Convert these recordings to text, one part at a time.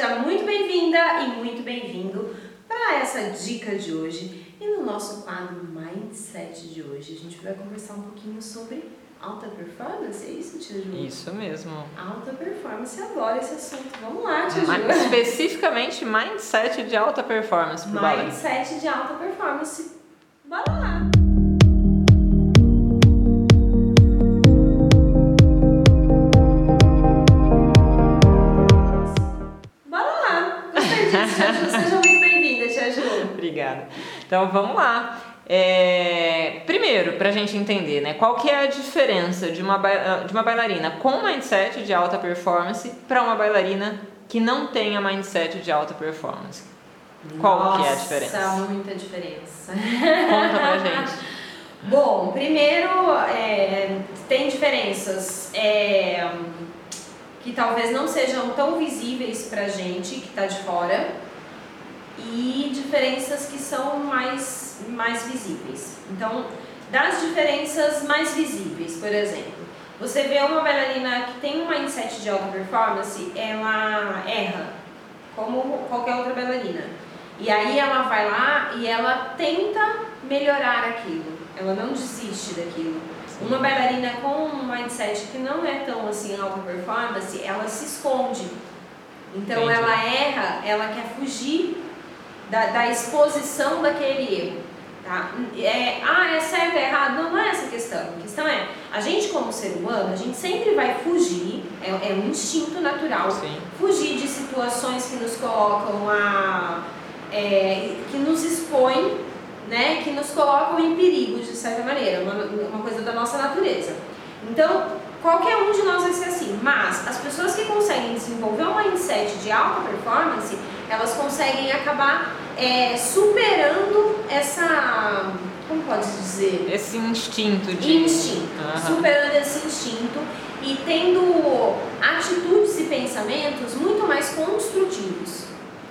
seja muito bem-vinda e muito bem-vindo para essa dica de hoje. E no nosso quadro Mindset de hoje, a gente vai conversar um pouquinho sobre alta performance, é isso, Tia Ju? Isso mesmo. Alta performance, adoro esse assunto. Vamos lá, Tia Ju. Especificamente mindset de alta performance. Mindset de alta performance. Bora lá! Então vamos lá. É, primeiro, para a gente entender, né, qual que é a diferença de uma, de uma bailarina com mindset de alta performance para uma bailarina que não tenha mindset de alta performance? Qual que é a diferença? Nossa, muita diferença. Conta pra gente. Bom, primeiro é, tem diferenças é, que talvez não sejam tão visíveis pra gente que tá de fora e diferenças que são mais, mais visíveis. Então, das diferenças mais visíveis, por exemplo, você vê uma bailarina que tem um mindset de alta performance, ela erra, como qualquer outra bailarina. E aí ela vai lá e ela tenta melhorar aquilo. Ela não desiste daquilo. Uma bailarina com um mindset que não é tão assim alta performance, ela se esconde. Então Entendi. ela erra, ela quer fugir da, da exposição daquele erro. Tá? É, ah, é certo, é errado? Não, não é essa a questão. A questão é, a gente como ser humano, a gente sempre vai fugir, é, é um instinto natural, Sim. fugir de situações que nos colocam a. é, que nos expõem, né, que nos colocam em perigo de certa maneira, uma, uma coisa da nossa natureza. Então, qualquer um de nós vai ser assim, mas as pessoas que conseguem desenvolver um mindset de alta performance, elas conseguem acabar é, superando essa. Como pode dizer? Esse instinto de. instinto, Aham. superando esse instinto e tendo atitudes e pensamentos muito mais construtivos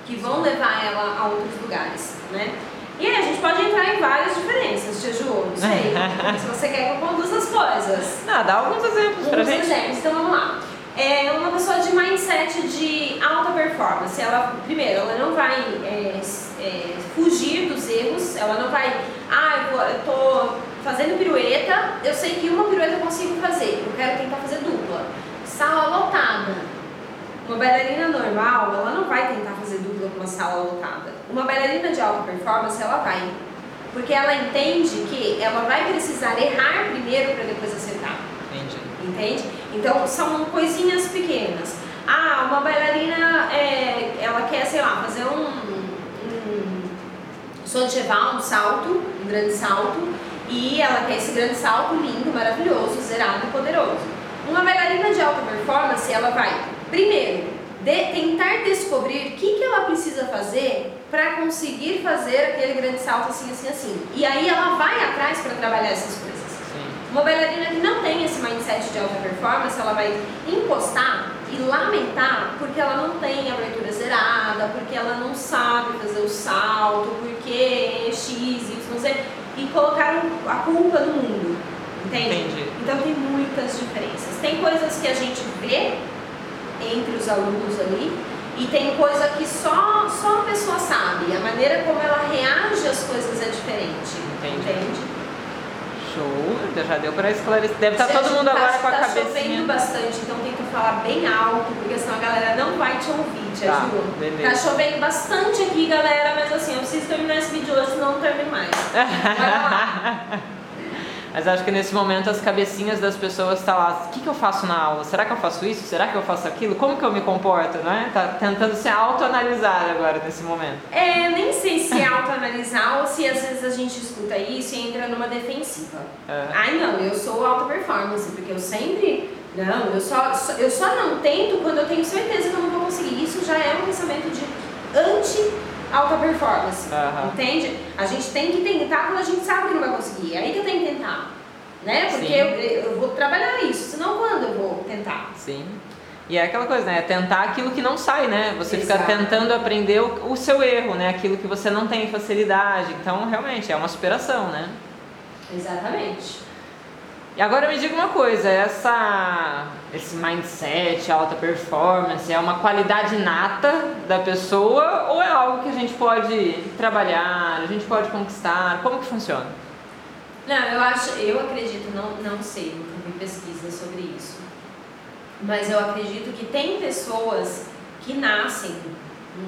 que vão levar ela a outros lugares, né? E aí a gente pode entrar em várias diferenças, Tia Ju, não sei, se você quer que eu conduza as coisas. Não, dá alguns exemplos pra Uns gente. exemplos, então vamos lá. É uma pessoa de mindset de alta performance. Ela, primeiro, ela não vai é, é, fugir dos erros, ela não vai, ah, eu, vou, eu tô fazendo pirueta, eu sei que uma pirueta eu consigo fazer, eu quero tentar fazer dupla. Sala lotada. Uma bailarina normal, ela não vai tentar fazer dupla com uma sala lotada. Uma bailarina de alta performance, ela vai. Porque ela entende que ela vai precisar errar primeiro para depois acertar. Entende? Então são coisinhas pequenas. Ah, uma bailarina, é, ela quer, sei lá, fazer um, um Soncheval, um salto, um grande salto, e ela quer esse grande salto lindo, maravilhoso, zerado e poderoso. Uma bailarina de alta performance, ela vai, primeiro, de- tentar descobrir o que, que ela precisa fazer para conseguir fazer aquele grande salto assim, assim, assim. E aí ela vai atrás para trabalhar essas coisas. Uma bailarina que não tem esse mindset de alta performance, ela vai encostar e lamentar porque ela não tem a abertura zerada, porque ela não sabe fazer o salto, porque X, Y, Z, e colocar a culpa no mundo. Entende? Entendi. Então tem muitas diferenças. Tem coisas que a gente vê entre os alunos ali e tem coisa que só, só a pessoa sabe. A maneira como ela reage às coisas é diferente. Entendi. Entende? Show, já deu pra esclarecer. Deve estar Se todo mundo tá, agora com a tá cabecinha. chovendo bastante, então tenta falar bem alto, porque senão a galera não vai te ouvir, te Tá, beleza. Tá chovendo bastante aqui, galera, mas assim, eu preciso terminar esse vídeo hoje, senão não termino mais. Vai lá. Mas acho que nesse momento as cabecinhas das pessoas estão lá, o que, que eu faço na aula? Será que eu faço isso? Será que eu faço aquilo? Como que eu me comporto? Não é? Tá tentando se autoanalisar agora nesse momento. É, nem sei se é autoanalisar ou se às vezes a gente escuta isso e entra numa defensiva. É. Ai não, eu sou alta performance, porque eu sempre. Não, eu só, eu só não tento quando eu tenho certeza que eu não vou conseguir. Isso já é um pensamento de anti-alta performance. Aham. Entende? A gente tem que tentar quando a gente sabe que não vai conseguir. É aí que eu tenho que tentar. Né? Porque eu, eu vou trabalhar isso, senão quando eu vou tentar? Sim. E é aquela coisa, né? É tentar aquilo que não sai, né? Você fica Exato. tentando aprender o, o seu erro, né? Aquilo que você não tem facilidade. Então, realmente, é uma superação, né? Exatamente. E agora me diga uma coisa, essa esse mindset, alta performance, é uma qualidade nata da pessoa ou é algo que a gente pode trabalhar, a gente pode conquistar? Como que funciona? Não, eu acho, eu acredito, não, não sei, nunca vi pesquisa sobre isso. Mas eu acredito que tem pessoas que nascem,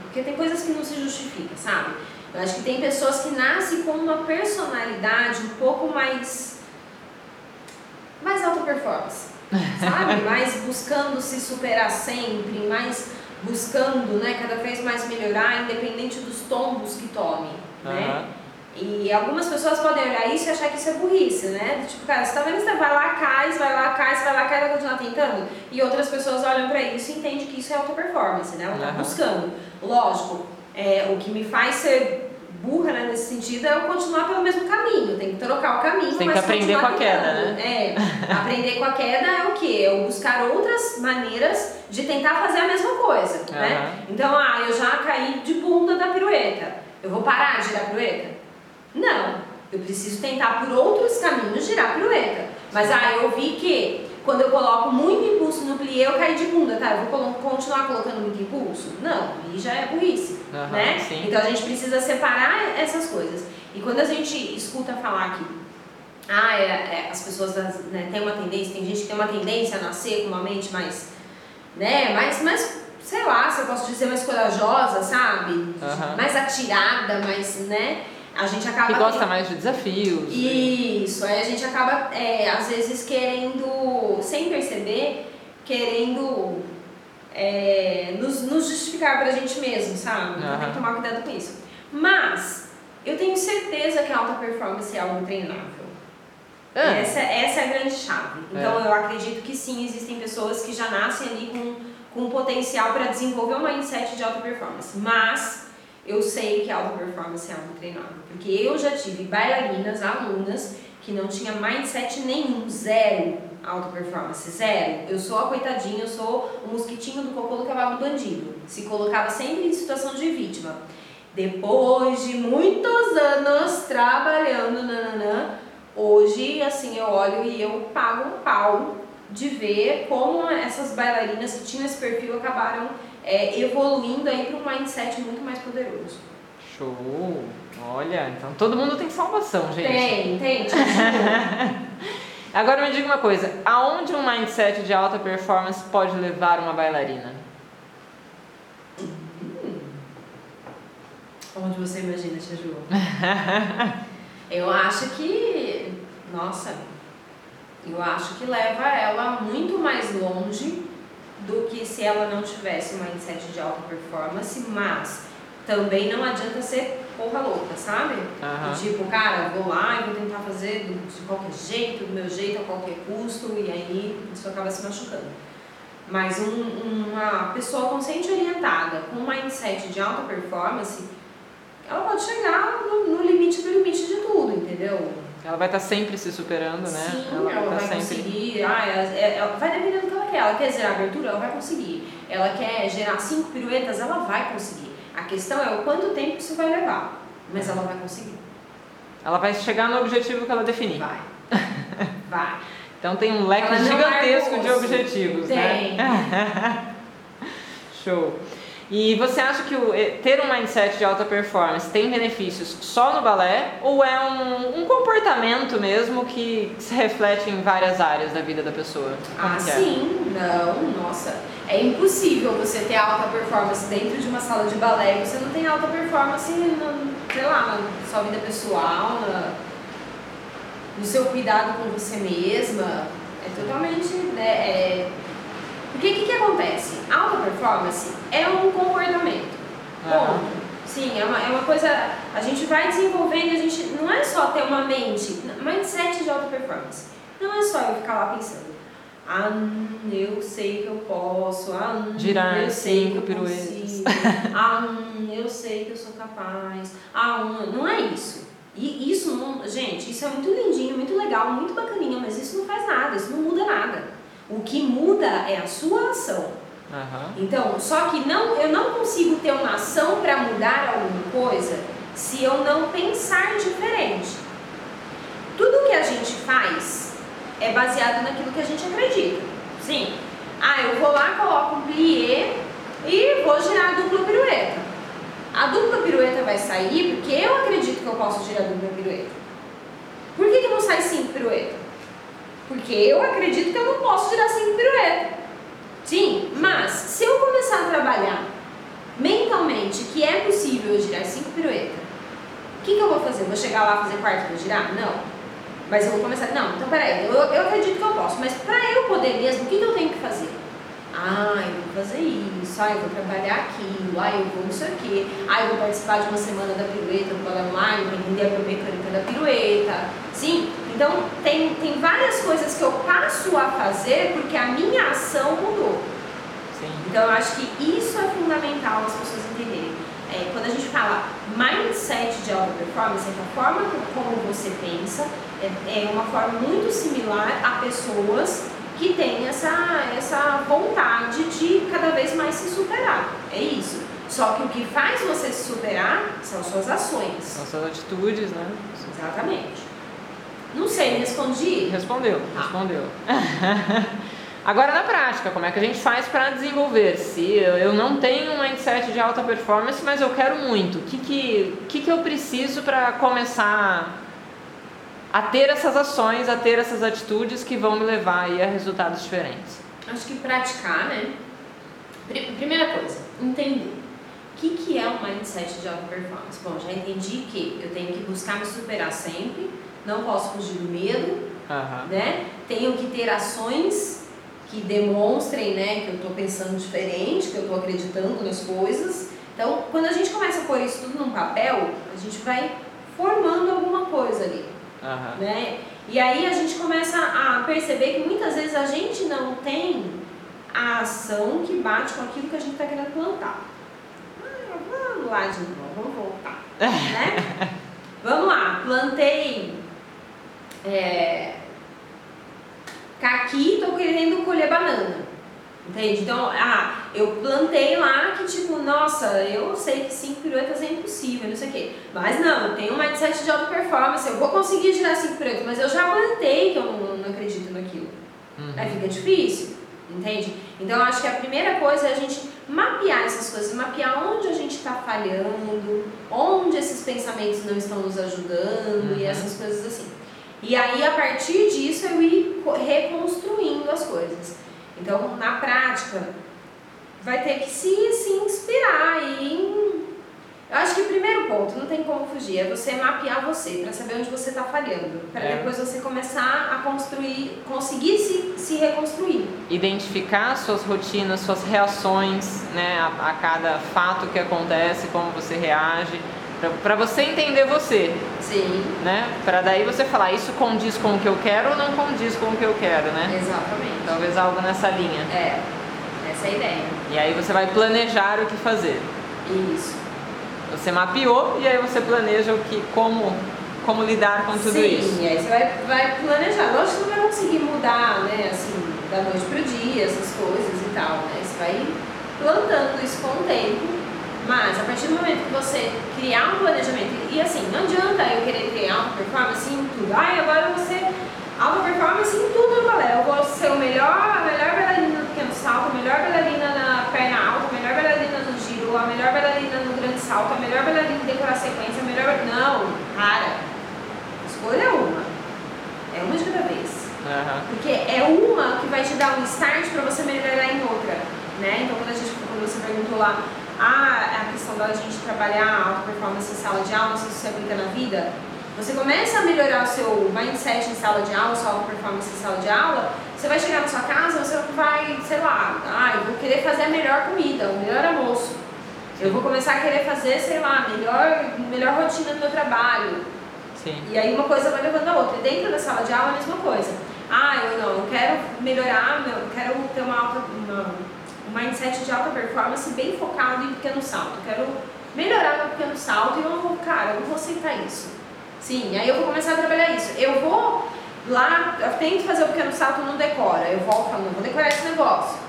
porque tem coisas que não se justificam, sabe? Eu acho que tem pessoas que nascem com uma personalidade um pouco mais mais alta performance sabe? Mais buscando se superar sempre, mais buscando, né, cada vez mais melhorar, independente dos tombos que tome, uhum. né? E algumas pessoas podem olhar isso e achar que isso é burrice, né? Tipo, cara, você tá vendo, você vai lá, cai, vai lá, cai, vai lá, cai, vai continuar tentando. E outras pessoas olham pra isso e entendem que isso é auto performance, né? Ela tá uhum. buscando. Lógico, é, o que me faz ser burra né, nesse sentido é eu continuar pelo mesmo caminho. Tem que trocar o caminho, Tem que aprender com a queda, né? É, aprender com a queda é o quê? É eu buscar outras maneiras de tentar fazer a mesma coisa, uhum. né? Então, ah, eu já caí de bunda da pirueta. Eu vou parar de girar a pirueta? Não. Eu preciso tentar por outros caminhos girar a pirueta. Mas, ah, eu vi que quando eu coloco muito impulso no plié, eu caio de bunda, tá? Eu vou continuar colocando muito impulso? Não, aí já é burrice, uhum, né? Sim. Então a gente precisa separar essas coisas. E quando a gente escuta falar que ah, é, é, as pessoas né, têm uma tendência, tem gente que tem uma tendência a nascer com uma mente mais, né, mais, mais sei lá, se eu posso dizer, mais corajosa, sabe? Uhum. Mais atirada, mais, né? a gente acaba. Que gosta mais de desafios. Né? Isso, aí a gente acaba, é, às vezes, querendo, sem perceber, querendo é, nos, nos justificar pra gente mesmo, sabe? Então tem que tomar cuidado com isso. Mas, eu tenho certeza que a alta performance é algo treinável. Ah. Essa, essa é a grande chave. Então, é. eu acredito que sim, existem pessoas que já nascem ali com, com potencial para desenvolver um mindset de alta performance. Mas eu sei que a alta performance é algo treinado. Porque eu já tive bailarinas, alunas, que não tinha mindset nenhum, zero alta performance, zero. Eu sou a coitadinha, eu sou o mosquitinho do cocô do cavalo bandido. Se colocava sempre em situação de vítima. Depois de muitos anos trabalhando, nananã, hoje, assim, eu olho e eu pago um pau de ver como essas bailarinas que tinham esse perfil acabaram é, evoluindo aí para um mindset muito mais poderoso. Show! Olha, então todo mundo tem salvação, gente. Tem, tem. Agora me diga uma coisa, aonde um mindset de alta performance pode levar uma bailarina? Onde você imagina, Tia Ju? eu acho que, nossa, eu acho que leva ela muito mais longe do que se ela não tivesse um mindset de alta performance, mas também não adianta ser porra louca, sabe? Uhum. Tipo, cara, vou lá e vou tentar fazer de qualquer jeito, do meu jeito, a qualquer custo, e aí isso acaba se machucando. Mas um, uma pessoa consciente orientada, com um mindset de alta performance, ela pode chegar no, no limite do limite de tudo, entendeu? Ela vai estar sempre se superando, né? Sim, ela, ela vai, vai sempre... conseguir. Ah, ela, é, ela, vai dependendo do que ela quer. Ela quer gerar abertura, ela vai conseguir. Ela quer gerar cinco piruetas, ela vai conseguir. A questão é o quanto tempo isso vai levar. Mas ela vai conseguir. Ela vai chegar no objetivo que ela definir. Vai. Vai. então tem um leque gigantesco de objetivos, tem. né? Show. E você acha que o, eh, ter um mindset de alta performance tem benefícios só no balé ou é um, um comportamento mesmo que se reflete em várias áreas da vida da pessoa? Como ah, é? sim, não, nossa. É impossível você ter alta performance dentro de uma sala de balé e você não tem alta performance, no, sei lá, na sua vida pessoal, na, no seu cuidado com você mesma. É totalmente. Né, é, porque o que, que acontece? Alta performance é um comportamento. Ponto. Sim, é uma, é uma coisa. A gente vai desenvolvendo, a gente. Não é só ter uma mente, mindset de alta performance. Não é só eu ficar lá pensando. Ah, eu sei que eu posso. Ah, Girar eu sei cinco piruetas. Ah, eu sei que eu sou capaz. Ah, não é isso. E isso não. Gente, isso é muito lindinho, muito legal, muito bacaninha, mas isso não faz nada, isso não muda nada. O que muda é a sua ação. Uhum. Então, só que não, eu não consigo ter uma ação para mudar alguma coisa se eu não pensar diferente. Tudo que a gente faz é baseado naquilo que a gente acredita. Sim. Ah, eu vou lá, coloco um plié e vou girar a dupla pirueta. A dupla pirueta vai sair porque eu acredito que eu posso girar a dupla pirueta. Por que, que não sai cinco pirueta? Porque eu acredito que eu não posso girar cinco pirueta. Sim, mas se eu começar a trabalhar mentalmente que é possível eu girar cinco piruetas, o que, que eu vou fazer? Vou chegar lá fazer quarto para girar? Não. Mas eu vou começar. Não, então peraí, eu, eu acredito que eu posso, mas para eu poder mesmo, o que, que eu tenho que fazer? Ah, eu vou fazer isso, ah, eu vou trabalhar aquilo, ah, eu vou isso aqui, ah, eu vou participar de uma semana da pirueta balé online para entender a mecânica da pirueta. Sim, então tem, tem várias coisas que eu passo a fazer porque a minha ação mudou. Sim. Então eu acho que isso é fundamental as pessoas entenderem. É, quando a gente fala mindset de alta performance, é que a forma como você pensa é, é uma forma muito similar a pessoas que tem essa, essa vontade de cada vez mais se superar. É isso. Só que o que faz você se superar são suas ações. São suas atitudes, né? Exatamente. Não sei, respondi? Respondeu, ah. respondeu. Agora na prática, como é que a gente faz para desenvolver? Se eu não tenho um mindset de alta performance, mas eu quero muito, o que, que, que, que eu preciso para começar a ter essas ações, a ter essas atitudes que vão me levar a resultados diferentes? Acho que praticar, né? Primeira coisa, entender. O que, que é um mindset de alta performance? Bom, já entendi que eu tenho que buscar me superar sempre, não posso fugir do medo, uhum. né? Tenho que ter ações que demonstrem, né, que eu estou pensando diferente, que eu estou acreditando nas coisas. Então, quando a gente começa a pôr isso tudo num papel, a gente vai formando alguma coisa ali. Uhum. Né? E aí a gente começa a perceber que muitas vezes a gente não tem a ação que bate com aquilo que a gente está querendo plantar. Ah, vamos lá de novo, vamos voltar. né? Vamos lá, plantei é, caqui, estou querendo colher banana. Entende? Então, ah, eu plantei lá que tipo, nossa, eu sei que cinco piruetas é impossível, não sei o quê. Mas não, eu tenho um mindset de alta performance, eu vou conseguir girar cinco piruetas, mas eu já plantei que eu não, não acredito naquilo. Uhum. Aí fica difícil, entende? Então eu acho que a primeira coisa é a gente mapear essas coisas, mapear onde a gente está falhando, onde esses pensamentos não estão nos ajudando uhum. e essas coisas assim. E aí, a partir disso, eu ir reconstruindo as coisas. Então, na prática, vai ter que se, se inspirar em. Eu acho que o primeiro ponto, não tem como fugir, é você mapear você, para saber onde você está falhando. Para é. depois você começar a construir, conseguir se, se reconstruir. Identificar suas rotinas, suas reações né, a, a cada fato que acontece, como você reage para você entender você. Sim. Né? Para daí você falar, isso condiz com o que eu quero ou não condiz com o que eu quero, né? Exatamente. Talvez algo nessa linha. É, essa é a ideia. E aí você vai planejar o que fazer. Isso. Você mapeou e aí você planeja o que, como, como lidar com tudo Sim, isso. Sim, aí você vai, vai planejar. Lógico que não vai conseguir mudar, né, assim, da noite pro dia, essas coisas e tal, né? Você vai plantando isso com o tempo mas a partir do momento que você criar um planejamento, e assim, não adianta eu querer ter alta performance em tudo. Ai, agora eu vou ser alta performance em tudo, galera. Eu vou ser o melhor, a melhor bailarina no pequeno salto, a melhor bailarina na perna alta, a melhor bailarina no giro, a melhor bailarina no grande salto, a melhor bailarina em decorar sequência, a melhor. Não, cara. Escolha uma. É uma de cada vez. Uhum. Porque é uma que vai te dar um start para você melhorar em outra. Né? Então quando a gente quando você perguntou lá a, a questão da gente trabalhar a alta performance em sala de aula, não sei se você aplica na vida, você começa a melhorar o seu mindset em sala de aula, sua alta performance em sala de aula, você vai chegar na sua casa, você vai, sei lá, ah, eu vou querer fazer a melhor comida, o melhor almoço. Eu vou começar a querer fazer, sei lá, melhor, melhor rotina do meu trabalho. Sim. E aí uma coisa vai levando a outra. E dentro da sala de aula a mesma coisa. Ah, eu não, eu quero melhorar, eu quero ter uma alta, uma, um mindset de alta performance bem focado em pequeno salto. Eu quero melhorar meu pequeno salto e eu vou, cara, eu vou aceitar isso. Sim, aí eu vou começar a trabalhar isso. Eu vou lá, eu tento fazer o pequeno salto, não decora. Eu volto falando, vou decorar esse negócio.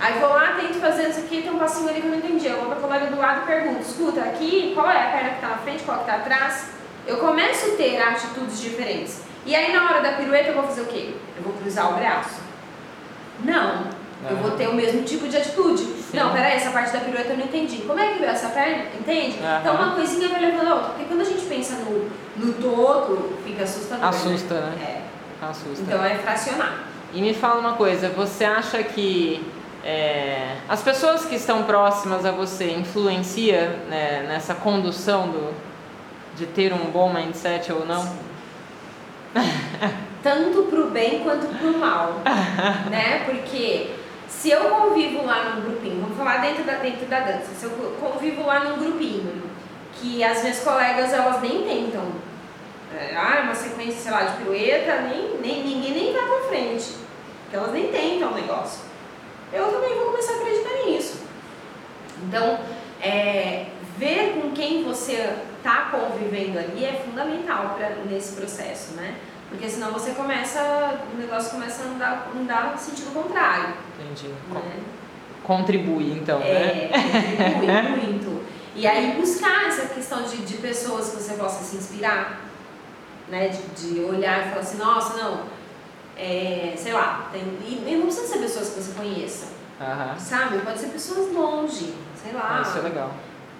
Aí vou lá, tento fazer isso aqui, tem um passinho ali que eu não entendi. Eu vou para a colega do lado e pergunto, escuta, aqui, qual é a perna que está na frente, qual que está atrás? Eu começo a ter atitudes diferentes. E aí na hora da pirueta eu vou fazer o quê? Eu vou cruzar o braço? Não, Eu vou ter o mesmo tipo de atitude. Sim. Não, peraí, essa parte da pirueta eu não entendi. Como é que veio essa perna? Entende? Então uma coisinha vai levando a outra. Porque quando a gente pensa no, no todo, fica assustador. Né? Assusta, né? né? É. Assusta. Então é fracionar. E me fala uma coisa, você acha que é, as pessoas que estão próximas a você influencia né, nessa condução do, de ter um bom mindset ou não? Tanto pro bem quanto pro mal, né? Porque se eu convivo lá num grupinho, vamos falar dentro da, dentro da dança, se eu convivo lá num grupinho, que as minhas colegas elas nem tentam, é, ah, uma sequência, sei lá, de pirueta, nem, nem, ninguém nem vai pra frente, porque elas nem tentam o negócio. Eu também vou começar a acreditar nisso. Então, é, ver com quem você está convivendo ali é fundamental pra, nesse processo, né? Porque senão você começa, o negócio começa a andar, andar no sentido contrário. Entendi. Né? Contribui, então, é, né? contribui muito. E aí buscar essa questão de, de pessoas que você possa se inspirar, né? De, de olhar e falar assim, nossa, não, é, sei lá, tem, e não precisa ser pessoas que você conheça, uhum. sabe? Pode ser pessoas longe, sei lá. Isso é legal.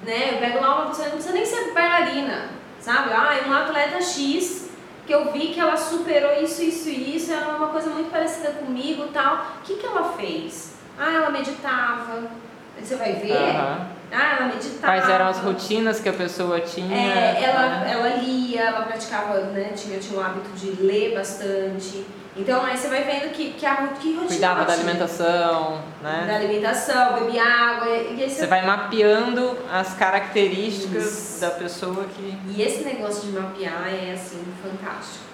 Né? Eu pego lá uma pessoa, não precisa nem ser bailarina, sabe? Ah, é uma atleta X que eu vi que ela superou isso, isso e isso, é uma coisa muito parecida comigo tal. O que, que ela fez? Ah, ela meditava. Você vai ver. Uhum. Ah, ela meditava. Quais eram as rotinas que a pessoa tinha? É, ela, né? ela lia, ela praticava, né? Tinha, tinha o hábito de ler bastante. Então aí você vai vendo que, que a que rotina Cuidava da alimentação, né? Da alimentação, bebia água. E aí você... você vai mapeando as características Isso. da pessoa que. E esse negócio de mapear é assim fantástico.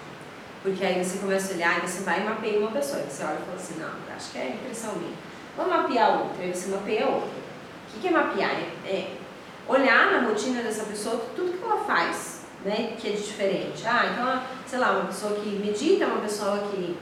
Porque aí você começa a olhar e você vai e mapeia uma pessoa. E você olha e fala assim, não, acho que é impressão minha. Vamos mapear outra. Aí você mapeia outra. O que é mapear? É, é olhar na rotina dessa pessoa tudo que ela faz né, que é diferente. Ah, então, sei lá, uma pessoa que medita, uma pessoa que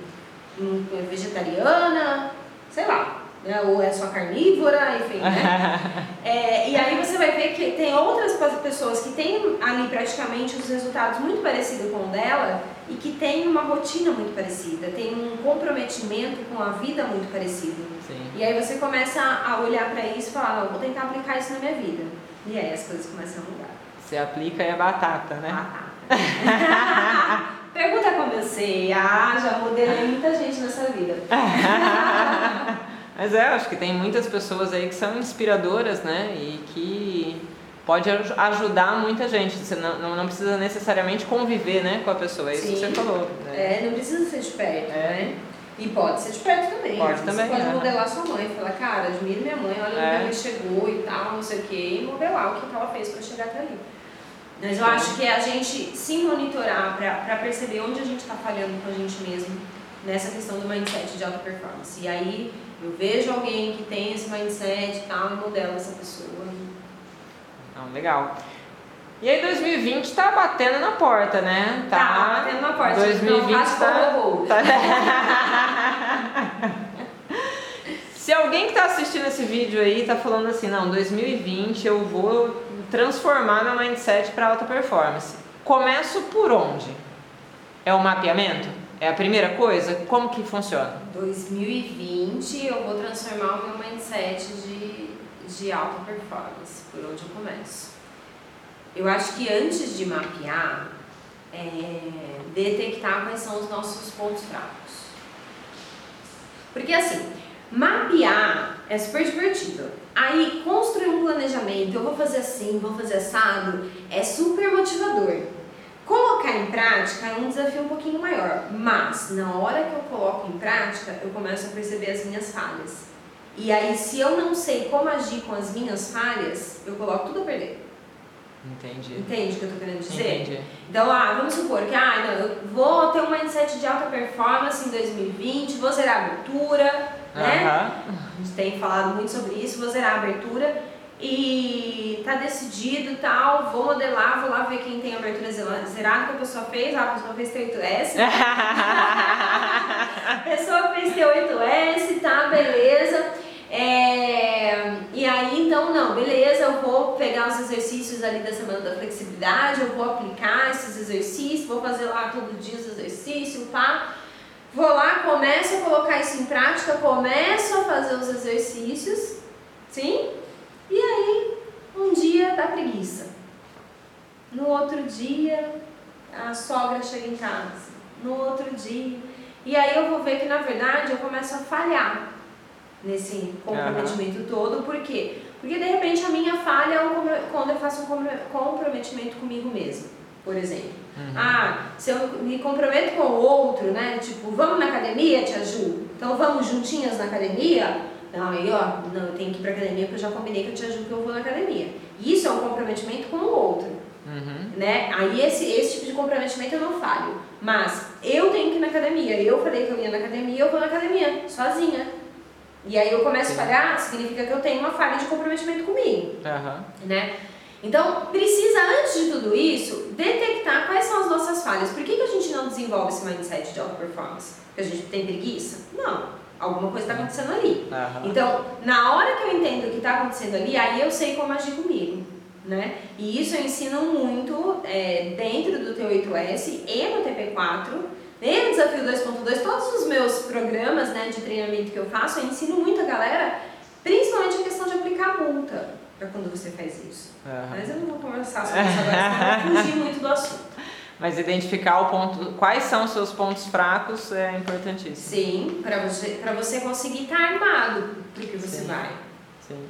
é vegetariana, sei lá, né, ou é só carnívora, enfim, né? é, e aí você vai ver que tem outras pessoas que têm ali praticamente os resultados muito parecidos com o dela e que tem uma rotina muito parecida, tem um comprometimento com a vida muito parecido. Sim. E aí você começa a olhar para isso e falar, vou tentar aplicar isso na minha vida. E aí as coisas começam a mudar. Você aplica e é batata, né? Batata. Pergunta como eu sei. Ah, já modelei muita gente nessa vida. Mas é, acho que tem muitas pessoas aí que são inspiradoras, né? E que pode ajudar muita gente. Você não, não precisa necessariamente conviver né, com a pessoa, é isso Sim. que você falou. Né? É, não precisa ser de perto, é. né? E pode ser de perto também. Pode né? também. Você pode modelar sua mãe, falar, cara, admiro minha mãe, olha é. onde ela chegou e tal, não sei o quê, e modelar o que ela fez para chegar até ali. Mas eu acho que é a gente se monitorar para perceber onde a gente está falhando com a gente mesmo nessa questão do mindset de alta performance. E aí eu vejo alguém que tem esse mindset e tal e modelo essa pessoa. Não, legal. E aí 2020 tá batendo na porta, né? Tá, tá batendo na porta. 2020 então, tá... tá... Se alguém que tá assistindo esse vídeo aí tá falando assim, não, 2020 eu vou transformar meu mindset para alta performance. Começo por onde? É o mapeamento? É a primeira coisa? Como que funciona? 2020 eu vou transformar o meu mindset de, de alta performance, por onde eu começo. Eu acho que antes de mapear, é, detectar quais são os nossos pontos fracos. Porque assim, mapear é super divertido. Aí, construir um planejamento, eu vou fazer assim, vou fazer assado, é super motivador. Colocar em prática é um desafio um pouquinho maior, mas na hora que eu coloco em prática, eu começo a perceber as minhas falhas. E aí, se eu não sei como agir com as minhas falhas, eu coloco tudo a perder. Entendi. Entende o que eu tô querendo dizer? Entendi. Então, ah, vamos supor que ah, não, eu vou ter um mindset de alta performance em 2020, vou zerar a abertura, né? A gente tem falado muito sobre isso, vou zerar a abertura e tá decidido tal, vou modelar, vou lá ver quem tem abertura zerada que a pessoa fez, ah, a pessoa fez T8S. a pessoa fez T8S, tá, beleza. É, e aí, então, não, beleza, eu vou pegar os exercícios ali da semana da flexibilidade, eu vou aplicar esses exercícios, vou fazer lá todo dia os exercícios, pá. Vou lá, começo a colocar isso em prática, começo a fazer os exercícios, sim? E aí, um dia dá preguiça. No outro dia, a sogra chega em casa. No outro dia. E aí eu vou ver que, na verdade, eu começo a falhar nesse comprometimento uhum. todo. Por quê? Porque, de repente, a minha falha é um, quando eu faço um comprometimento comigo mesmo, por exemplo. Uhum. Ah, se eu me comprometo com o outro, né? Tipo, vamos na academia, tia Ju? Então vamos juntinhas na academia? Não, aí ó, não, eu tenho que ir pra academia porque eu já combinei com a tia Ju que eu vou na academia. Isso é um comprometimento com o outro. Uhum. Né? Aí esse, esse tipo de comprometimento eu não falho. Mas eu tenho que ir na academia. Eu falei que eu ia na academia, eu vou na academia, sozinha. E aí eu começo Sim. a falhar, significa que eu tenho uma falha de comprometimento comigo. Uhum. Né? Então, precisa, antes de tudo isso, detectar quais são as nossas falhas. Por que, que a gente não desenvolve esse mindset de alta performance? Porque a gente tem preguiça? Não. Alguma coisa está acontecendo ali. Uhum. Então, na hora que eu entendo o que está acontecendo ali, aí eu sei como agir comigo. Né? E isso eu ensino muito é, dentro do T8S e no TP4, e no Desafio 2.2, todos os meus programas né, de treinamento que eu faço, eu ensino muito a galera, principalmente a questão de aplicar multa para quando você faz isso. Uhum. Mas eu não vou conversar sobre isso agora, senão fugir muito do assunto. Mas identificar o ponto, quais são os seus pontos fracos é importantíssimo. Sim, para você, você conseguir estar armado para que você Sim. vai. Sim.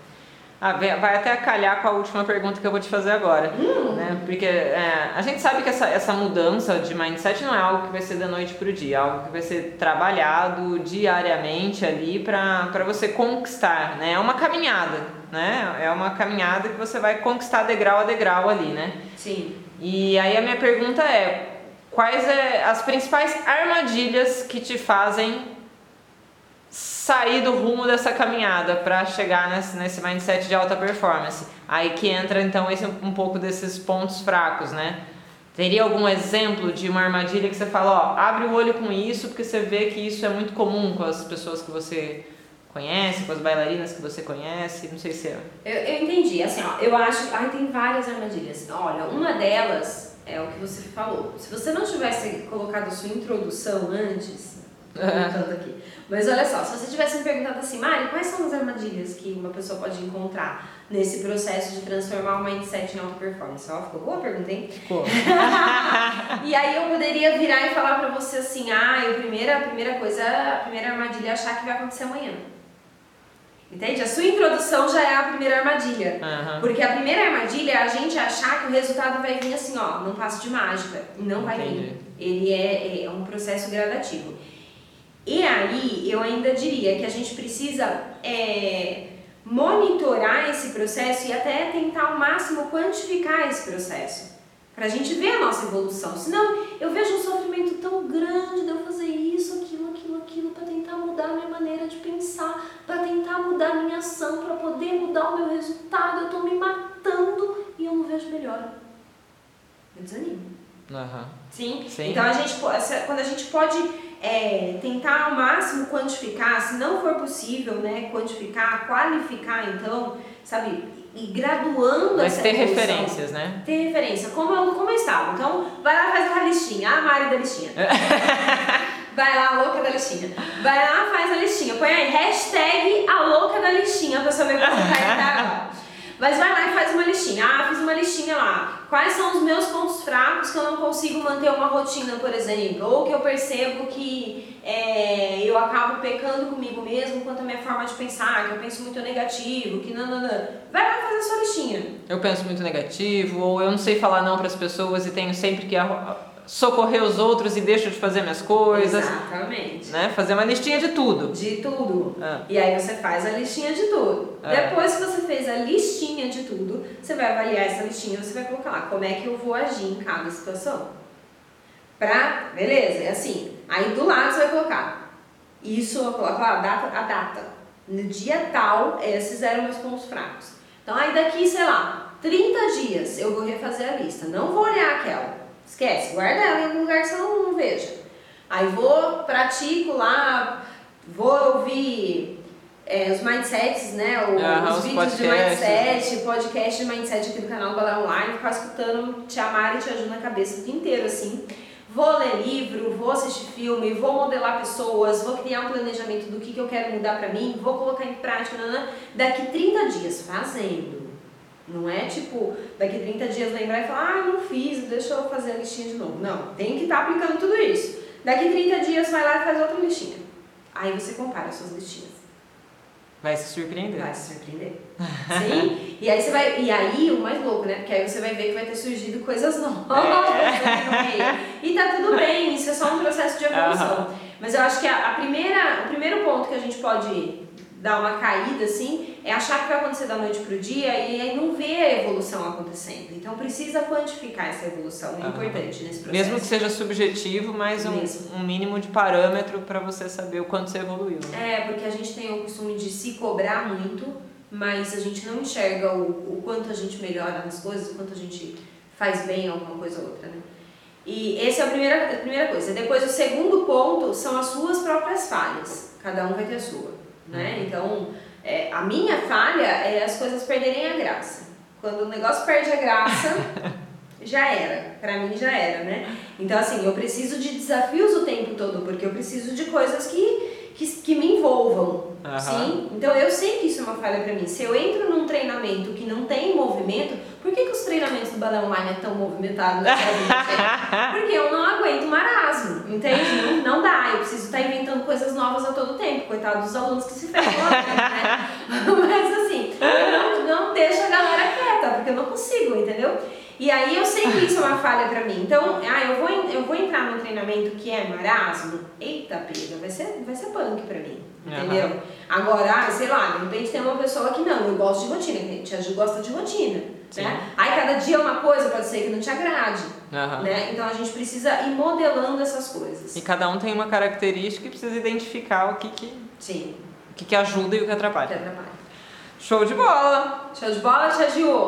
Ah, vai até calhar com a última pergunta que eu vou te fazer agora. Hum. Né? Porque é, a gente sabe que essa, essa mudança de mindset não é algo que vai ser da noite para o dia, é algo que vai ser trabalhado diariamente ali para você conquistar. Né? É uma caminhada, né? É uma caminhada que você vai conquistar degrau a degrau ali, né? Sim. E aí a minha pergunta é, quais é as principais armadilhas que te fazem sair do rumo dessa caminhada para chegar nesse, nesse mindset de alta performance. Aí que entra então esse um pouco desses pontos fracos, né? Teria algum exemplo de uma armadilha que você fala, ó, abre o olho com isso, porque você vê que isso é muito comum com as pessoas que você conhece, com as bailarinas que você conhece, não sei se é. Eu, eu entendi, assim, ó, eu acho, ai, tem várias armadilhas. Olha, uma delas é o que você falou. Se você não tivesse colocado a sua introdução antes, perguntando aqui. Mas olha só, se você tivesse me perguntado assim, Mari, quais são as armadilhas que uma pessoa pode encontrar nesse processo de transformar o mindset em alta performance? Ó, ficou boa a pergunta, hein? Ficou. e aí eu poderia virar e falar pra você assim, ah, a primeira, a primeira coisa, a primeira armadilha é achar que vai acontecer amanhã. Entende? A sua introdução já é a primeira armadilha. Uhum. Porque a primeira armadilha é a gente achar que o resultado vai vir assim, ó, num passo de mágica. E não Entendi. vai vir. Ele é, é um processo gradativo. E aí, eu ainda diria que a gente precisa é, monitorar esse processo e até tentar ao máximo quantificar esse processo. Para a gente ver a nossa evolução. Senão, eu vejo um sofrimento tão grande de eu fazer isso, aquilo, aquilo, aquilo, para tentar mudar a minha maneira de pensar, para tentar mudar a minha ação, para poder mudar o meu resultado. Eu estou me matando e eu não vejo melhor. Eu desanimo. Uhum. Sim? Sim? Então, a gente, quando a gente pode é, tentar ao máximo quantificar, se não for possível, né, quantificar, qualificar, então, sabe, e graduando Mas essa ter evolução. referências, né? Ter referência, como eu, como eu estava. Então, vai lá faz uma listinha, a Mari da listinha. vai lá, a louca da listinha. Vai lá, faz a listinha. Põe aí, hashtag a louca da listinha, a pessoa vai colocar agora. Mas vai lá e faz uma listinha. Ah, fiz uma listinha lá. Quais são os meus pontos fracos que eu não consigo manter uma rotina, por exemplo? Ou que eu percebo que é, eu acabo pecando comigo mesmo quanto a minha forma de pensar, que eu penso muito negativo, que não, não, não. Vai lá fazer a sua listinha. Eu penso muito negativo, ou eu não sei falar não para as pessoas e tenho sempre que socorrer os outros e deixo de fazer minhas coisas. Exatamente. Né? Fazer uma listinha de tudo. De tudo. Ah. E aí você faz a listinha de tudo. Ah. Depois que você fez a listinha de tudo, você vai avaliar essa listinha e você vai colocar lá como é que eu vou agir em cada situação. Pra, beleza, é assim. Aí do lado você vai colocar isso, eu coloco lá a data, a data. No dia tal, esses eram meus pontos fracos. Então aí daqui, sei lá, 30 dias eu vou refazer a lista. Não vou olhar aquela. Esquece, guarda ela em algum lugar que você não, não veja. Aí vou, pratico lá, vou ouvir é, os mindsets, né? O, os, os vídeos de mindset, podcast de mindset aqui do canal Balé Online, ficar escutando Te Amar e Te Ajuda na cabeça o dia inteiro, assim. vou ler livro, vou assistir filme, vou modelar pessoas, vou criar um planejamento do que, que eu quero mudar pra mim, vou colocar em prática, nanã, daqui 30 dias fazendo. Não é tipo, daqui 30 dias lembrar e falar, ah, não fiz, deixa eu fazer a listinha de novo. Não, tem que estar tá aplicando tudo isso. Daqui 30 dias vai lá e faz outra listinha. Aí você compara as suas listinhas. Vai se surpreender. Vai se surpreender. Sim? E aí você vai. E aí o mais louco, né? Porque aí você vai ver que vai ter surgido coisas novas é. E tá tudo bem, isso é só um processo de evolução. Uhum. Mas eu acho que a, a, primeira, o primeiro ponto que a gente pode dar uma caída assim é achar que vai acontecer da noite pro dia e aí não ver a evolução acontecendo. Então precisa quantificar essa evolução, é importante nesse processo. Mesmo que seja subjetivo, mas um, um mínimo de parâmetro para você saber o quanto você evoluiu. Né? É, porque a gente tem o costume de se cobrar muito, mas a gente não enxerga o, o quanto a gente melhora nas coisas, o quanto a gente faz bem alguma coisa ou outra, né? E essa é a primeira, a primeira coisa. Depois, o segundo ponto são as suas próprias falhas. Cada um vai ter a sua né? Então, é, a minha falha é as coisas perderem a graça. Quando o negócio perde a graça, já era. Pra mim já era, né? Então, assim, eu preciso de desafios o tempo todo, porque eu preciso de coisas que, que, que me envolvam, uhum. sim? Então, eu sei que isso é uma falha pra mim. Se eu entro num treinamento que não tem movimento, por que, que os treinamentos do balão online é tão movimentado? Porque eu não aguento marasmo, entende? Não, não dá, eu preciso estar inventando coisas novas a todo tempo. Coitado dos alunos que se ferram, né? Mas assim, eu não, não deixo a galera quieta, porque eu não consigo, entendeu? E aí eu sei que isso é uma falha pra mim. Então, ah, eu vou, eu vou entrar num treinamento que é marasmo. Eita, pega, vai ser, vai ser punk pra mim. Entendeu? Uhum. Agora, sei lá, de repente tem uma pessoa que não, eu gosto de rotina, que a gente gosta de rotina. Né? Aí cada dia uma coisa pode ser que não te agrade. Uhum. Né? Então a gente precisa ir modelando essas coisas. E cada um tem uma característica e precisa identificar o que, que, Sim. O que, que ajuda e o que atrapalha. O que atrapalha. Show de bola! Show de bola, Tia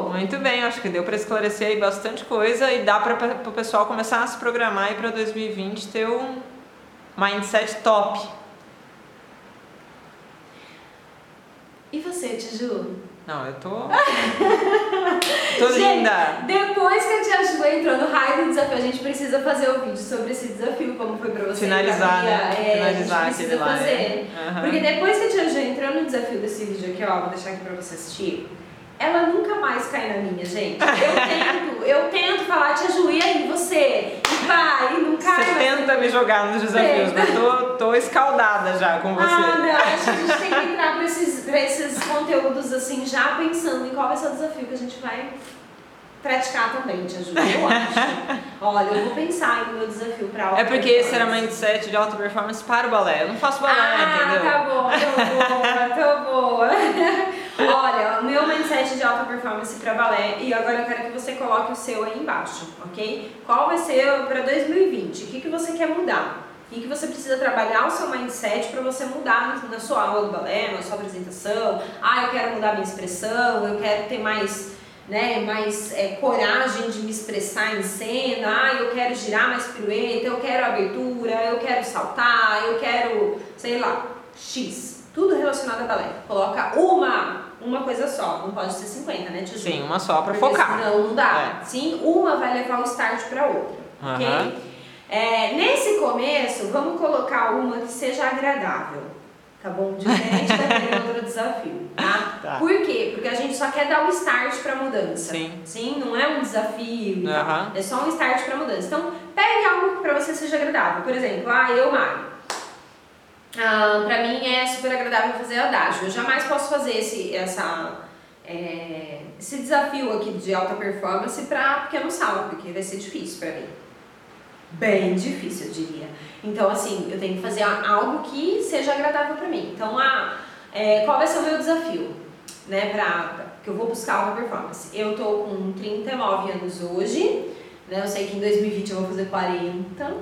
Muito bem, acho que deu para esclarecer aí bastante coisa e dá para o pessoal começar a se programar e para 2020 ter um mindset top. E você, Tiju? Não, eu tô. tô linda! depois que a Tia Ju entrou no raio do desafio, a gente precisa fazer o um vídeo sobre esse desafio, como foi pra você. Finalizar, né? É, Finalizar a gente precisa fazer. Lá, né? uhum. Porque depois que a Tia Ju entrou no desafio desse vídeo aqui, ó, vou deixar aqui pra você assistir ela nunca mais cai na minha, gente. Eu tento, eu tento falar, te ajuda, aí você? E vai, não cai. Me jogar nos desafios, mas tô, tô escaldada já com você. Ah, não, acho que a gente tem que entrar pra esses, pra esses conteúdos assim, já pensando em qual vai ser o desafio que a gente vai praticar também, te ajuda, eu acho. Olha, eu vou pensar no meu desafio pra alta É porque esse era mindset de alta performance para o balé. Eu não faço balé, ah, entendeu? tá bom, tô boa, tô boa. Olha, o meu mindset de alta performance para balé e agora eu quero que você coloque o seu aí embaixo, ok? Qual vai ser para 2020? O que, que você quer mudar? E que você precisa trabalhar o seu mindset para você mudar na sua aula do balé, na sua apresentação. Ah, eu quero mudar minha expressão, eu quero ter mais né, mais é, coragem de me expressar em cena, ah, eu quero girar mais pirueta, eu quero abertura, eu quero saltar, eu quero, sei lá, X. Tudo relacionado a balé. Coloca uma, uma coisa só, não pode ser 50, né, Tiju? Sim, uma só para focar. Senão não dá. É. Sim, uma vai levar o start para outra, uhum. ok? É, nesse começo, vamos colocar uma que seja agradável tá bom? Diferente daquele outro desafio, tá? tá? Por quê? Porque a gente só quer dar o um start pra mudança. Sim. Sim, não é um desafio, uhum. é só um start pra mudança. Então, pegue algo que pra você seja agradável. Por exemplo, ah, eu, Mário. Ah, pra mim é super agradável fazer adágio. Eu jamais posso fazer esse, essa, é, esse desafio aqui de alta performance pra pequeno salto, porque vai ser difícil pra mim bem difícil, eu diria. Então, assim, eu tenho que fazer algo que seja agradável para mim. Então, ah, é, qual vai ser o meu desafio, né, pra, que eu vou buscar uma performance? Eu tô com 39 anos hoje, né, eu sei que em 2020 eu vou fazer 40.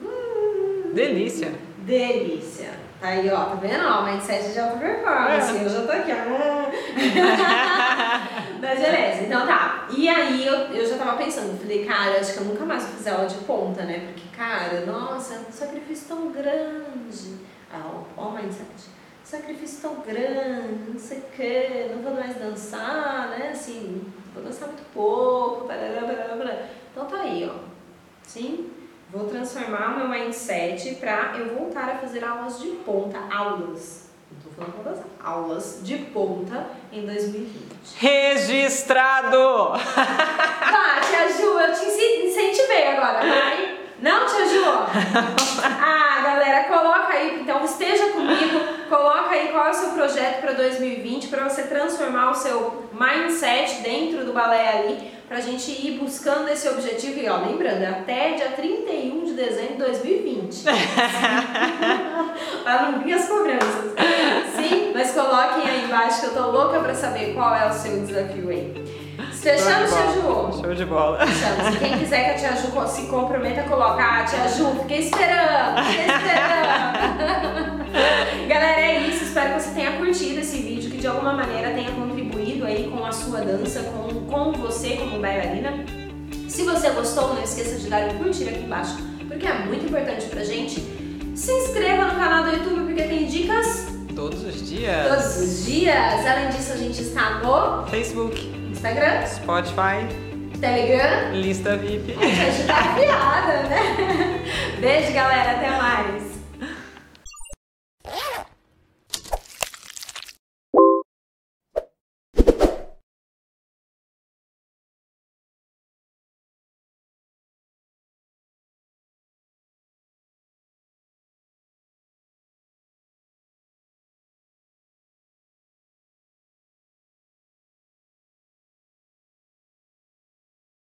Hum, delícia! Delícia! Tá aí, ó, tá vendo? Ó, mindset de alta performance. É. Eu já tô aqui, ó. Mas beleza, então tá. E aí eu, eu já tava pensando, falei, cara, acho que eu nunca mais vou fazer aula de ponta, né? Porque, cara, nossa, é um sacrifício tão grande. Ah, ó, ó o mindset. Sacrifício tão grande, não sei o quê, não vou mais dançar, né? Assim, vou dançar muito pouco, blá, blá, blá, blá. Então tá aí, ó. Sim? Vou transformar o meu mindset para eu voltar a fazer aulas de ponta, aulas. Não tô falando todas aulas de ponta em 2020. Registrado! Tá, tia Ju, eu te incentivei agora, vai. Não, tia Ju? Ah, galera, coloca aí, então esteja comigo, coloca aí qual é o seu projeto para 2020, para você transformar o seu mindset dentro do balé ali, pra gente ir buscando esse objetivo. E ó, lembrando, é até dia 31 de dezembro de 2020. para não vir as cobranças. Sim, mas coloquem aí embaixo que eu tô louca pra saber qual é o seu desafio aí. Fechamos, Tia Ju? Show de bola. Fechamos. E quem quiser que a Tia Ju se comprometa, coloca. Ah, Tia Ju, fiquei esperando, fiquei esperando. Galera, é isso. Espero que você tenha curtido esse vídeo, que de alguma maneira tenha contribuído aí com a sua dança, com, com você como bailarina. Se você gostou, não esqueça de dar um curtir aqui embaixo, porque é muito importante pra gente. Se inscreva no canal do YouTube, porque tem dicas Todos os dias. todos os dias. Além disso, a gente está no Facebook, Instagram, Spotify, Telegram. lista VIP. A gente tá afiada, né? Beijo, galera. Até mais.